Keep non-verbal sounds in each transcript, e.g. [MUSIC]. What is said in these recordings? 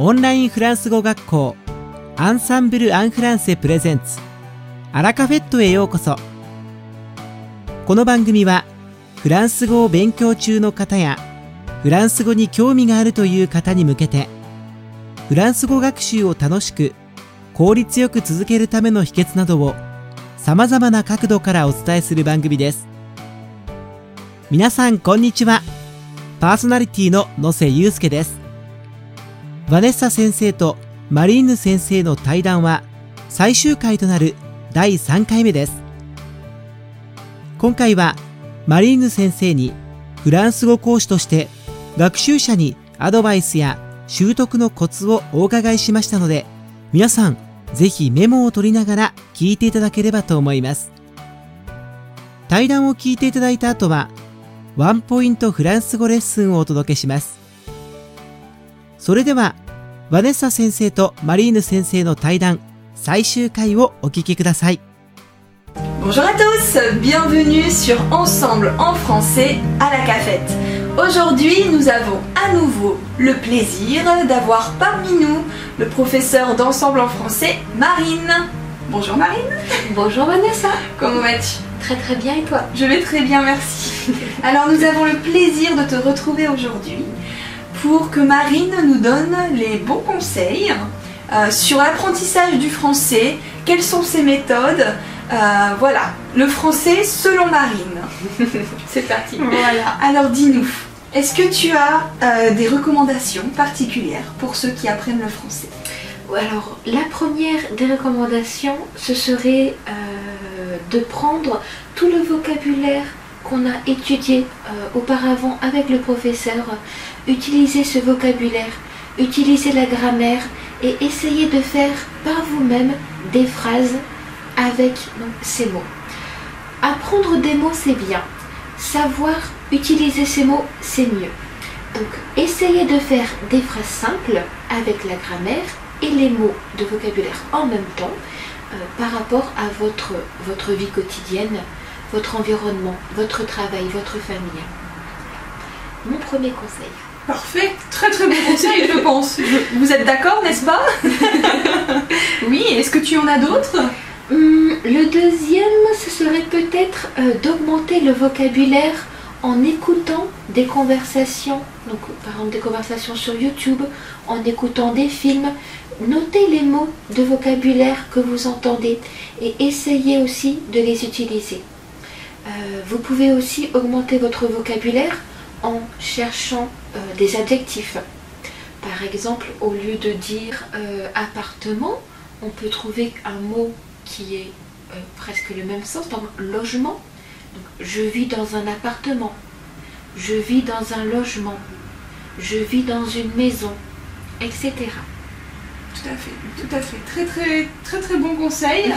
オンラインフランス語学校。アンサンブル・アン・フランセプレゼンツ。アラカフェットへようこそ。この番組はフランス語を勉強中の方やフランス語に興味があるという方に向けてフランス語学習を楽しく効率よく続けるための秘訣などをさまざまな角度からお伝えする番組です。皆さんこんにちは。パーソナリティの野瀬祐介です。ヴァネッサ先生とマリーヌ先生の対談は最終回となる第3回目です。今回はマリーヌ先生にフランス語講師として学習者にアドバイスや習得のコツをお伺いしましたので皆さんぜひメモを取りながら聞いていただければと思います。対談を聞いていただいた後はワンポイントフランス語レッスンをお届けします。それでは ヴァネッサ先生とマリーヌ先生の対談最終回をお聞きください Bonjour à tous, bienvenue sur Ensemble en français à la cafette. Aujourd'hui, nous avons à nouveau le plaisir d'avoir parmi nous le professeur d'Ensemble en français, Marine. Bonjour Marine. Bonjour Vanessa. Comment vas-tu Très très bien et toi Je vais très bien, merci. Alors nous avons le plaisir de te retrouver aujourd'hui pour que Marine nous donne les bons conseils euh, sur l'apprentissage du français, quelles sont ses méthodes. Euh, voilà, le français selon Marine. [LAUGHS] C'est parti. Voilà, alors dis-nous, est-ce que tu as euh, des recommandations particulières pour ceux qui apprennent le français? Alors la première des recommandations, ce serait euh, de prendre tout le vocabulaire qu'on a étudié euh, auparavant avec le professeur, utiliser ce vocabulaire, utiliser la grammaire et essayer de faire par vous-même des phrases avec ces mots. Apprendre des mots, c'est bien. Savoir utiliser ces mots, c'est mieux. Donc, essayez de faire des phrases simples avec la grammaire et les mots de vocabulaire en même temps euh, par rapport à votre, votre vie quotidienne, votre environnement, votre travail, votre famille. Mon premier conseil. Parfait, très très bon conseil je pense. Je- Vous êtes d'accord, n'est-ce pas? [LAUGHS] Oui, est-ce que tu en as d'autres? Hum, le deuxième, ce serait peut-être euh, d'augmenter le vocabulaire en écoutant des conversations, donc par exemple des conversations sur YouTube, en écoutant des films. Notez les mots de vocabulaire que vous entendez et essayez aussi de les utiliser. Euh, vous pouvez aussi augmenter votre vocabulaire en cherchant euh, des adjectifs. Par exemple, au lieu de dire euh, appartement, on peut trouver un mot qui est presque le même sens, exemple logement. Donc, je vis dans un appartement, je vis dans un logement, je vis dans une maison, etc. Tout à fait, tout à fait. Très très très très bon conseil.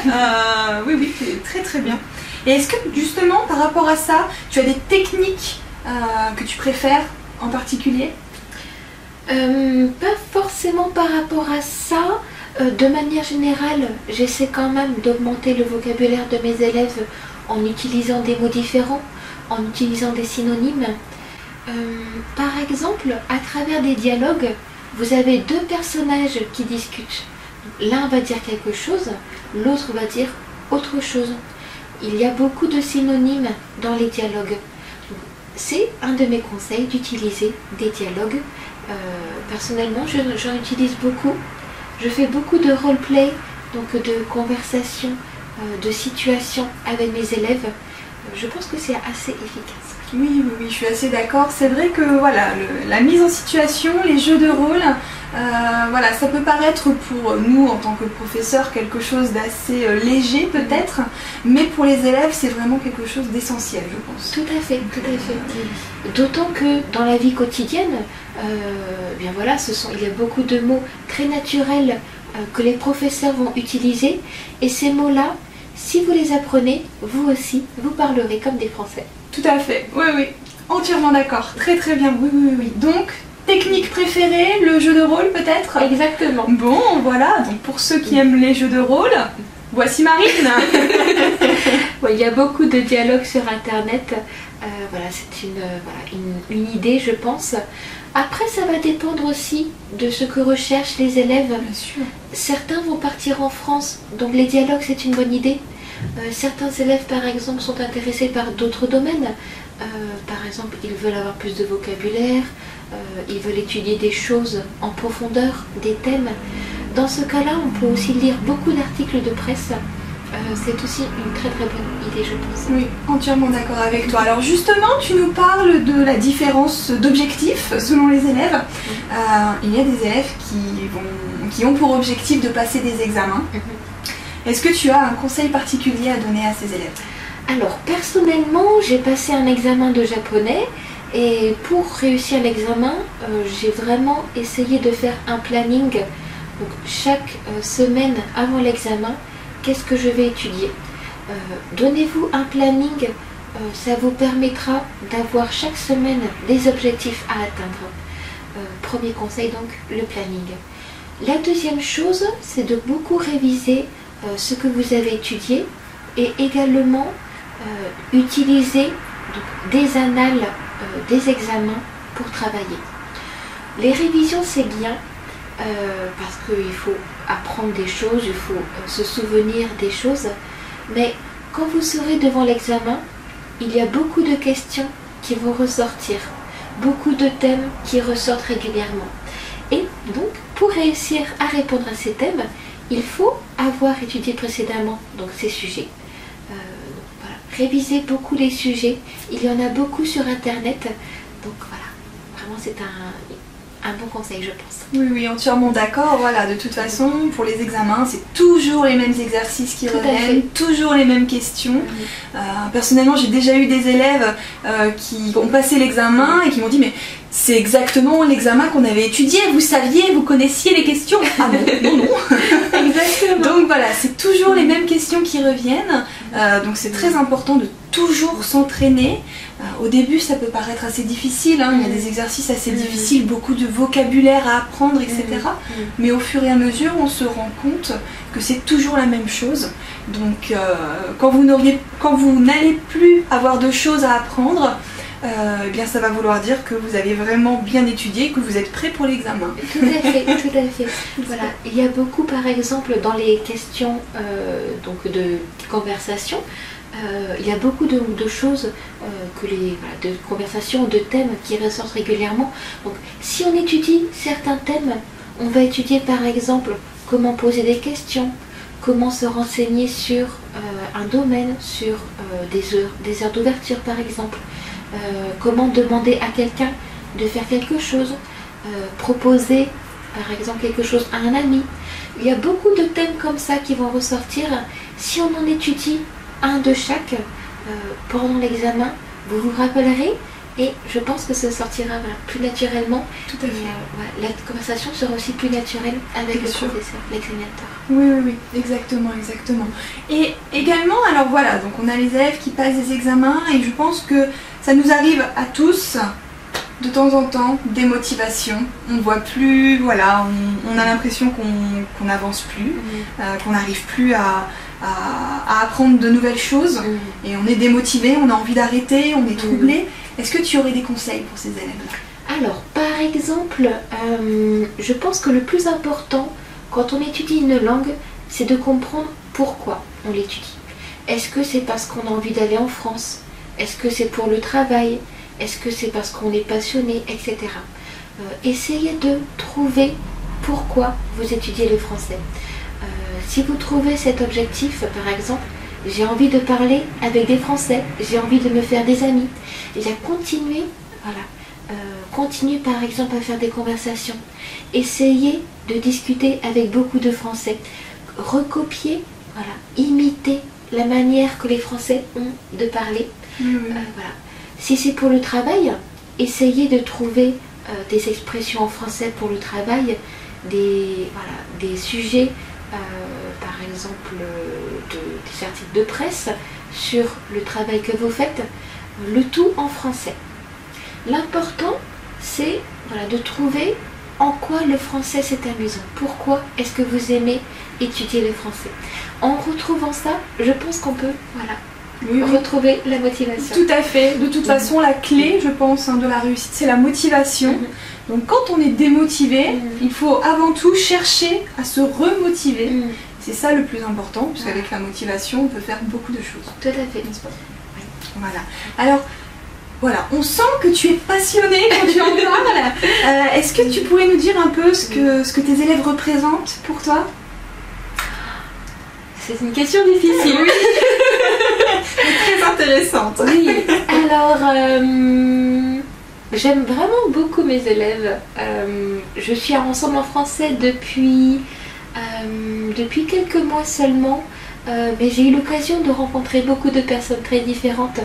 Oui oui, très très bien. Et est-ce que justement par rapport à ça, tu as des techniques euh, que tu préfères en particulier? Euh, pas forcément par rapport à ça. Euh, de manière générale, j'essaie quand même d'augmenter le vocabulaire de mes élèves en utilisant des mots différents, en utilisant des synonymes. Par exemple, à travers des dialogues, vous avez deux personnages qui discutent. L'un va dire quelque chose, l'autre va dire autre chose. Il y a beaucoup de synonymes dans les dialogues. C'est un de mes conseils d'utiliser des dialogues euh, personnellement, je- j'en utilise beaucoup. Je fais beaucoup de roleplay, donc de conversations, euh, de situations avec mes élèves. Je pense que c'est assez efficace. Oui, oui, oui, je suis assez d'accord. C'est vrai que voilà, la mise en situation, les jeux de rôle, euh, voilà, ça peut paraître pour nous en tant que professeurs quelque chose d'assez euh, léger peut-être, mais pour les élèves, c'est vraiment quelque chose d'essentiel, je pense. Tout à fait, tout à fait. D'autant que dans la vie quotidienne, euh, bien voilà, ce sont, il y a beaucoup de mots très naturels euh, que les professeurs vont utiliser. Et ces mots-là, si vous les apprenez, vous aussi, vous parlerez comme des Français. Tout à fait, oui, oui, entièrement d'accord. Très très bien, oui, oui, oui. Donc, technique préférée, le jeu de rôle peut-être Exactement. Bon, voilà, donc pour ceux qui aiment les jeux de rôle, voici Marine [LAUGHS] il y a beaucoup de dialogues sur Internet. Euh, voilà, c'est une, une, idée, je pense. Après, ça va dépendre aussi de ce que recherchent les élèves. Bien sûr. Certains vont partir en France, donc les dialogues, c'est une bonne idée. certains élèves, par exemple, sont intéressés par d'autres domaines. par exemple, ils veulent avoir plus de vocabulaire, ils veulent étudier des choses en profondeur, des thèmes. Dans ce cas-là, on peut aussi lire beaucoup d'articles de presse. Euh, c'est aussi une très très bonne idée, je pense. Oui, entièrement d'accord avec toi. Alors justement, tu nous parles de la différence d'objectifs selon les élèves. Euh, il y a des élèves qui, vont, qui ont pour objectif de passer des examens. Mhm. Est-ce que tu as un conseil particulier à donner à ces élèves? Alors personnellement, j'ai passé un examen de japonais et pour réussir l'examen, euh, j'ai vraiment essayé de faire un planning donc chaque euh, semaine avant l'examen, qu'est-ce que je vais étudier? Euh, Donnez-vous un planning, ça vous permettra d'avoir chaque semaine des objectifs à atteindre. premier conseil donc, le planning. La deuxième chose, c'est de beaucoup réviser ce que vous avez étudié et également utiliser des annales des examens pour travailler. Les révisions, c'est bien, euh, parce qu'il faut apprendre des choses, il faut euh, se souvenir des choses. Mais quand vous serez devant l'examen, il y a beaucoup de questions qui vont ressortir, beaucoup de thèmes qui ressortent régulièrement. Et donc, pour réussir à répondre à ces thèmes, il faut avoir étudié précédemment donc, ces sujets. Réviser beaucoup les sujets. Il y en a beaucoup sur Internet. Donc voilà, vraiment c'est un, un bon conseil, je pense. Oui, oui, entièrement d'accord. Voilà, de toute façon, pour les examens, c'est toujours les mêmes exercices qui reviennent, toujours les mêmes questions. Euh, personnellement, j'ai déjà eu des élèves euh, qui ont passé l'examen et qui m'ont dit mais c'est exactement l'examen qu'on avait étudié, vous saviez, vous connaissiez les questions. Ah non, non, non. [LAUGHS] exactement. donc voilà, c'est toujours les mêmes questions qui reviennent. Euh, donc c'est très important de toujours s'entraîner. Euh, au début, ça peut paraître assez difficile, hein. il y a mm. des exercices assez mm. difficiles, beaucoup de vocabulaire à apprendre, etc. Mm. Mais au fur et à mesure, on se rend compte que c'est toujours la même chose. Donc, euh, quand vous n'allez plus avoir de choses à apprendre, eh bien ça va vouloir dire que vous avez vraiment bien étudié, que vous êtes prêt pour l'examen. Tout à fait, [LAUGHS] tout à fait. Voilà. Il y a beaucoup, par exemple, dans les questions donc de conversation, euh, il y a beaucoup de, choses, euh, que les, de conversations, de thèmes qui ressortent régulièrement. Donc, si on étudie certains thèmes, on va étudier par exemple comment poser des questions, comment se renseigner sur euh, un domaine, sur des heures, des heures d'ouverture par exemple, comment demander à quelqu'un de faire quelque chose, proposer par exemple quelque chose à un ami. Il y a beaucoup de thèmes comme ça qui vont ressortir si on en étudie un de chaque euh, pendant l'examen. Vous vous rappellerez et je pense que ça sortira plus naturellement. Tout à fait. Euh, la conversation sera aussi plus naturelle avec le professeur, l'examinateur. Oui, oui, oui, exactement, exactement. Et également, alors voilà, donc on a les élèves qui passent des examens et je pense que ça nous arrive à tous de temps en temps des motivations. On ne voit plus, voilà, on, a l'impression qu'on n'avance plus, mmh. euh, qu'on n'arrive plus à, à, apprendre de nouvelles choses et on est démotivé, on a envie d'arrêter, on est troublé. Est-ce que tu aurais des conseils pour ces élèves Alors, par exemple, euh, je pense que le plus important quand on étudie une langue, c'est de comprendre pourquoi on l'étudie. Est-ce que c'est parce qu'on a envie d'aller en France? Est-ce que c'est pour le travail? Est-ce que c'est parce qu'on est passionné, etc. Euh, essayez de trouver pourquoi vous étudiez le français. Si vous trouvez cet objectif, par exemple, j'ai envie de parler avec des Français, j'ai envie de me faire des amis, et bien continuez, voilà, euh, continuez par exemple à faire des conversations, essayez de discuter avec beaucoup de Français, recopiez, voilà, imitez la manière que les Français ont de parler. Euh. Si c'est pour le travail, essayez de trouver euh, des expressions en français pour le travail, des, voilà, des sujets euh, par exemple de, des articles de presse sur le travail que vous faites, le tout en français. L'important, c'est voilà, de trouver en quoi le français c'est amusant. Pourquoi est-ce que vous aimez étudier le français? En retrouvant ça, je pense qu'on peut voilà, retrouver la motivation. Tout à fait. De toute façon, la clé, je pense, hein, de la réussite, c'est la motivation. Mhm. Donc quand on est démotivé, Mhm. il faut avant tout chercher à se remotiver. Mm, C'est ça le plus important, puisqu'avec la motivation, on peut faire beaucoup de choses. Tout à fait. N'est-ce pas? Voilà. Alors, voilà, on sent que tu es passionné quand tu en parles. [LAUGHS] Euh, Est-ce que tu pourrais nous dire un peu ce que, ce que tes élèves représentent pour toi? C'est une question difficile. [LAUGHS] Très intéressante. Oui, alors euh, j'aime vraiment beaucoup mes élèves. Euh, je suis à Ensemble en français depuis, euh, depuis quelques mois seulement, mais j'ai eu l'occasion de rencontrer beaucoup de personnes très différentes,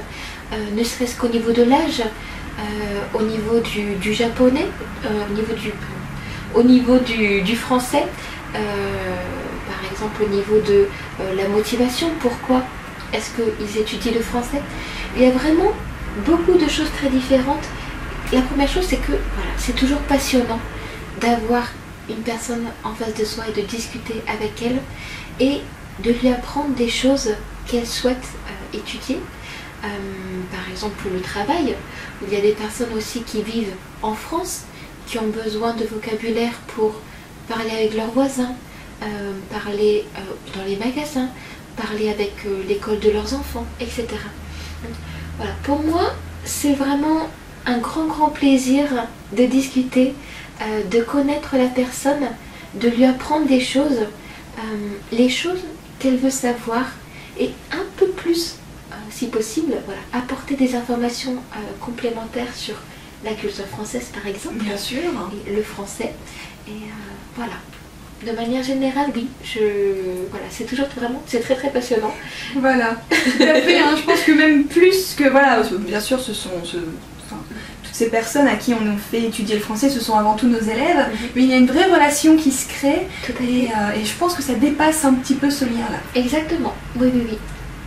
ne serait-ce qu'au niveau de l'âge, au niveau du, du japonais, au niveau du, au niveau du, du français, euh, exemple au niveau de euh, la motivation, pourquoi est-ce qu'ils étudient le français? Il y a vraiment beaucoup de choses très différentes. La première chose, c'est que voilà, c'est toujours passionnant d'avoir une personne en face de soi et de discuter avec elle et de lui apprendre des choses qu'elle souhaite euh, étudier. Euh, par exemple, le travail, il y a des personnes aussi qui vivent en France, qui ont besoin de vocabulaire pour parler avec leurs voisins, euh, parler euh, dans les magasins, parler avec euh, l'école de leurs enfants, etc. Voilà, pour moi, c'est vraiment un grand, grand plaisir de discuter, de connaître la personne, de lui apprendre des choses, les choses qu'elle veut savoir, et un peu plus, si possible, voilà, apporter des informations complémentaires sur la culture française, par exemple Bien sûr. et le français. Et voilà. De manière générale, oui, je voilà, c'est toujours vraiment, c'est très très passionnant. Voilà, tout à fait. hein. Je pense que même plus que voilà, bien sûr, ce sont ce- enfin, toutes ces personnes à qui on a fait étudier le français, ce sont avant tout nos élèves. Mais il y a une vraie relation qui se crée Tout à et, fait. euh, et je pense que ça dépasse un petit peu ce lien-là. Exactement. Oui, oui, oui.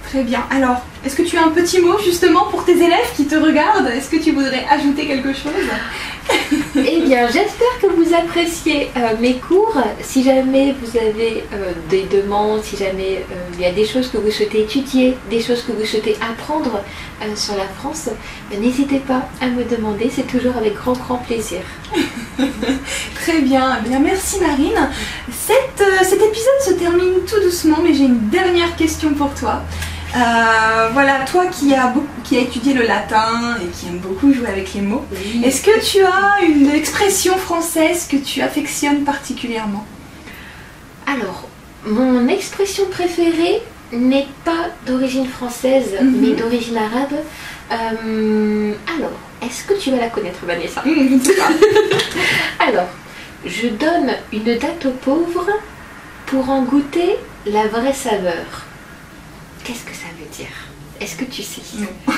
Très bien. Alors, est-ce que tu as un petit mot justement pour tes élèves qui te regardent? Est-ce que tu voudrais ajouter quelque chose? [LAUGHS] bien, j'espère que vous appréciez euh, mes cours. Si jamais vous avez euh, des demandes, si jamais euh, il y a des choses que vous souhaitez étudier, des choses que vous souhaitez apprendre sur la France, ben, n'hésitez pas à me demander. C'est toujours avec grand, grand plaisir. [LAUGHS] Très bien. Eh bien, merci Marine. Cet épisode se termine tout doucement, mais j'ai une dernière question pour toi. Euh, voilà, toi qui as, beaucoup, qui as étudié le latin et qui aime beaucoup jouer avec les mots, est-ce que tu as une expression française que tu affectionnes particulièrement? Alors, mon expression préférée n'est pas d'origine française, Mhm. mais d'origine arabe. Euh, alors, est-ce que tu vas la connaître, Vanessa? Pas. [LAUGHS] Alors, je donne une date aux pauvres pour en goûter la vraie saveur. Qu'est-ce que ça veut dire? Est-ce que tu sais? Non. [LAUGHS]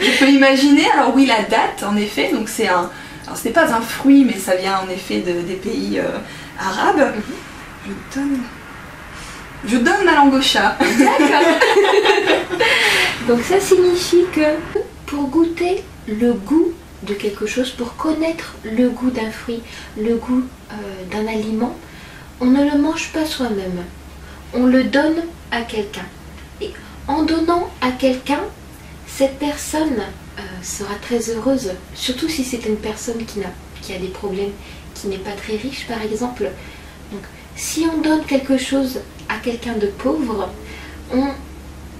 Je peux imaginer, alors oui, la date, en effet, donc c'est un. Alors ce n'est pas un fruit, mais ça vient en effet de- des pays euh, arabes. Je donne. Je donne ma langue au chat. [LAUGHS] Donc ça signifie que pour goûter le goût de quelque chose, pour connaître le goût d'un fruit, le goût euh, d'un aliment, on ne le mange pas soi-même. On le donne à quelqu'un. Et en donnant à quelqu'un, cette personne euh, sera très heureuse, surtout si c'est une personne qui, n'a, qui a des problèmes, qui n'est pas très riche par exemple. Donc si on donne quelque chose à quelqu'un de pauvre, on,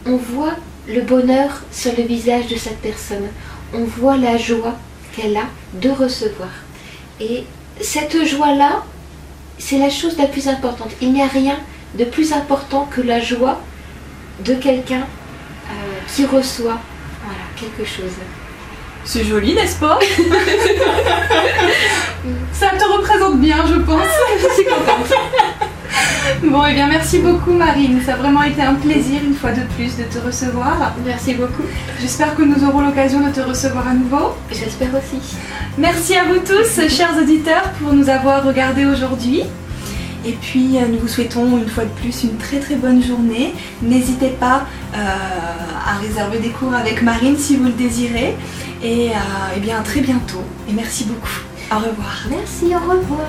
on voit le bonheur sur le visage de cette personne. On voit la joie qu'elle a de recevoir. Et cette joie-là, c'est la chose la plus importante. Il n'y a rien de plus important que la joie de quelqu'un euh, qui reçoit voilà, quelque chose. C'est joli, n'est-ce pas? [LAUGHS] Ça te représente bien, je pense. Je suis contente. [LAUGHS] Bon, et bien merci beaucoup Marine. Ça a vraiment été un plaisir une fois de plus de te recevoir. Merci beaucoup. J'espère que nous aurons l'occasion de te recevoir à nouveau. J'espère aussi. Merci à vous tous, chers auditeurs, pour nous avoir regardés aujourd'hui. Et puis, euh, nous vous souhaitons une fois de plus une très très bonne journée. N'hésitez pas euh, à réserver des cours avec Marine si vous le désirez. Et, euh, eh bien, à très bientôt. Et merci beaucoup. Au revoir. Merci, au revoir.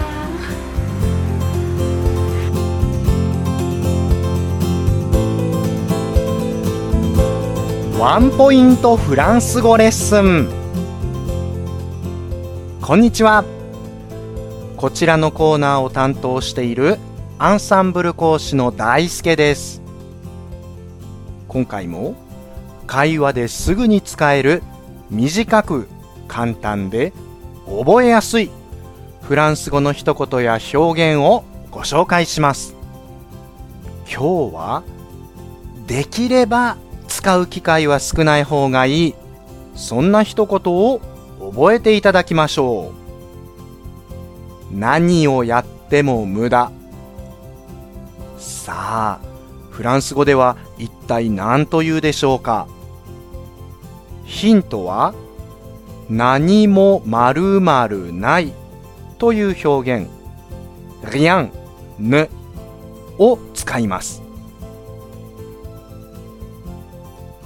ワンポイントフランス語レッスンこんにちは こちらのコーナーを担当しているアンサンブル講師の大輔です。今回も会話ですぐに使える短く簡単で覚えやすいフランス語の一言や表現をご紹介します。今日はできれば使う機会は少ない方がいい。そんな一言を覚えていただきましょう。何をやっても無駄。さあフランス語では一体何というでしょうか？ヒントは何も〇〇ないという表現。rien ne を使います。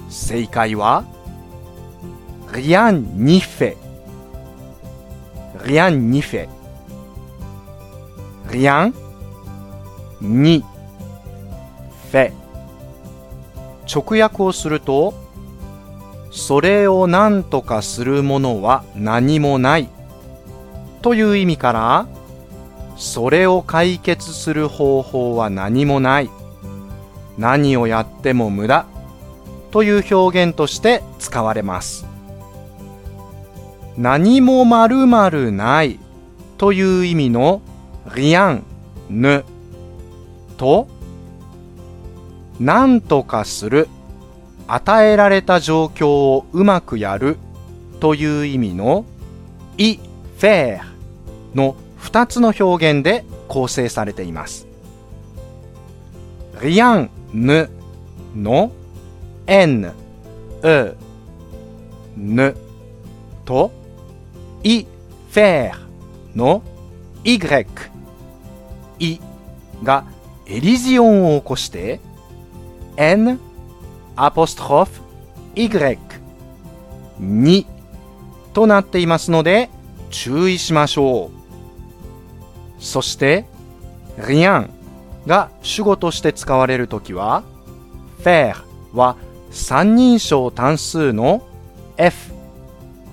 正解は rien n'y fait rien n'y fait rien n'y fait 直訳をするとそれを何とかするものは何もないという意味からそれを解決する方法は何もない何をやっても無駄という表現として使われます何もまるまるないという意味の rien ne と何とかする与えられた状況をうまくやるという意味の i faire の2つの表現で構成されています。rien ne の n, e, ne と i faire の y, i がエリジオンを起こして n アポストロフ y にとなっていますので注意しましょう。そして rien が主語として使われるときは faire は三人称単数の F、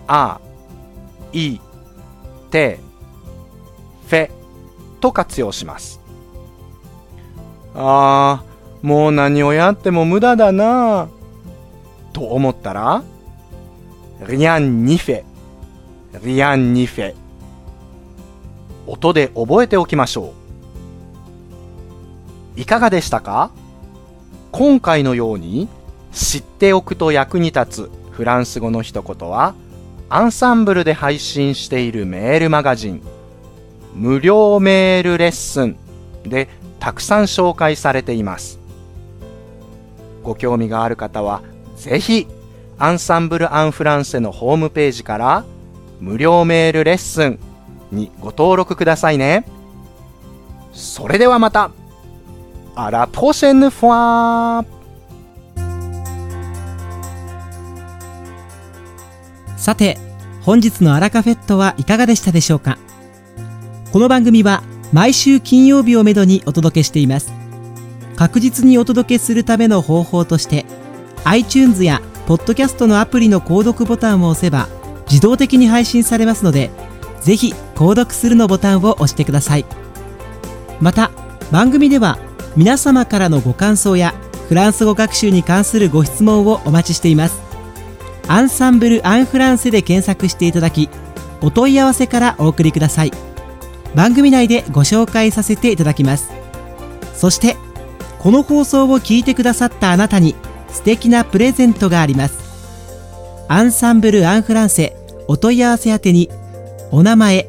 A、E、T、フェと活用します。あー、もう何をやっても無駄だなと思ったら、rien n'y fait, rien n'y fait 音で覚えておきましょう。いかがでしたか？今回のように知っておくと役に立つフランス語の一言はアンサンブルで配信しているメールマガジン無料メールレッスンでたくさん紹介されています。ご興味がある方はぜひアンサンブル・アン・フランセのホームページから無料メールレッスンにご登録くださいね。それではまたあらポシェヌフォーさて、本日のアラカフェットはいかがでしたでしょうか？この番組は毎週金曜日をめどにお届けしています。確実にお届けするための方法として、iTunes や Podcast のアプリの購読ボタンを押せば自動的に配信されますので、ぜひ購読するのボタンを押してください。また、番組では皆様からのご感想やフランス語学習に関するご質問をお待ちしています。アンサンブル・アン・フランセで検索していただきお問い合わせからお送りください番組内でご紹介させていただきますそしてこの放送を聞いてくださったあなたに素敵なプレゼントがありますアンサンブル・アン・フランセお問い合わせ宛てにお名前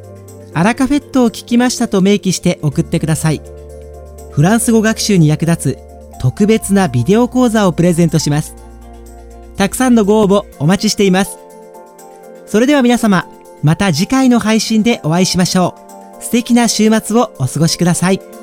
アラカフェットを聞きましたと明記して送ってくださいフランス語学習に役立つ特別なビデオ講座をプレゼントしますたくさんのご応募お待ちしています。それでは皆様、また次回の配信でお会いしましょう。素敵な週末をお過ごしください。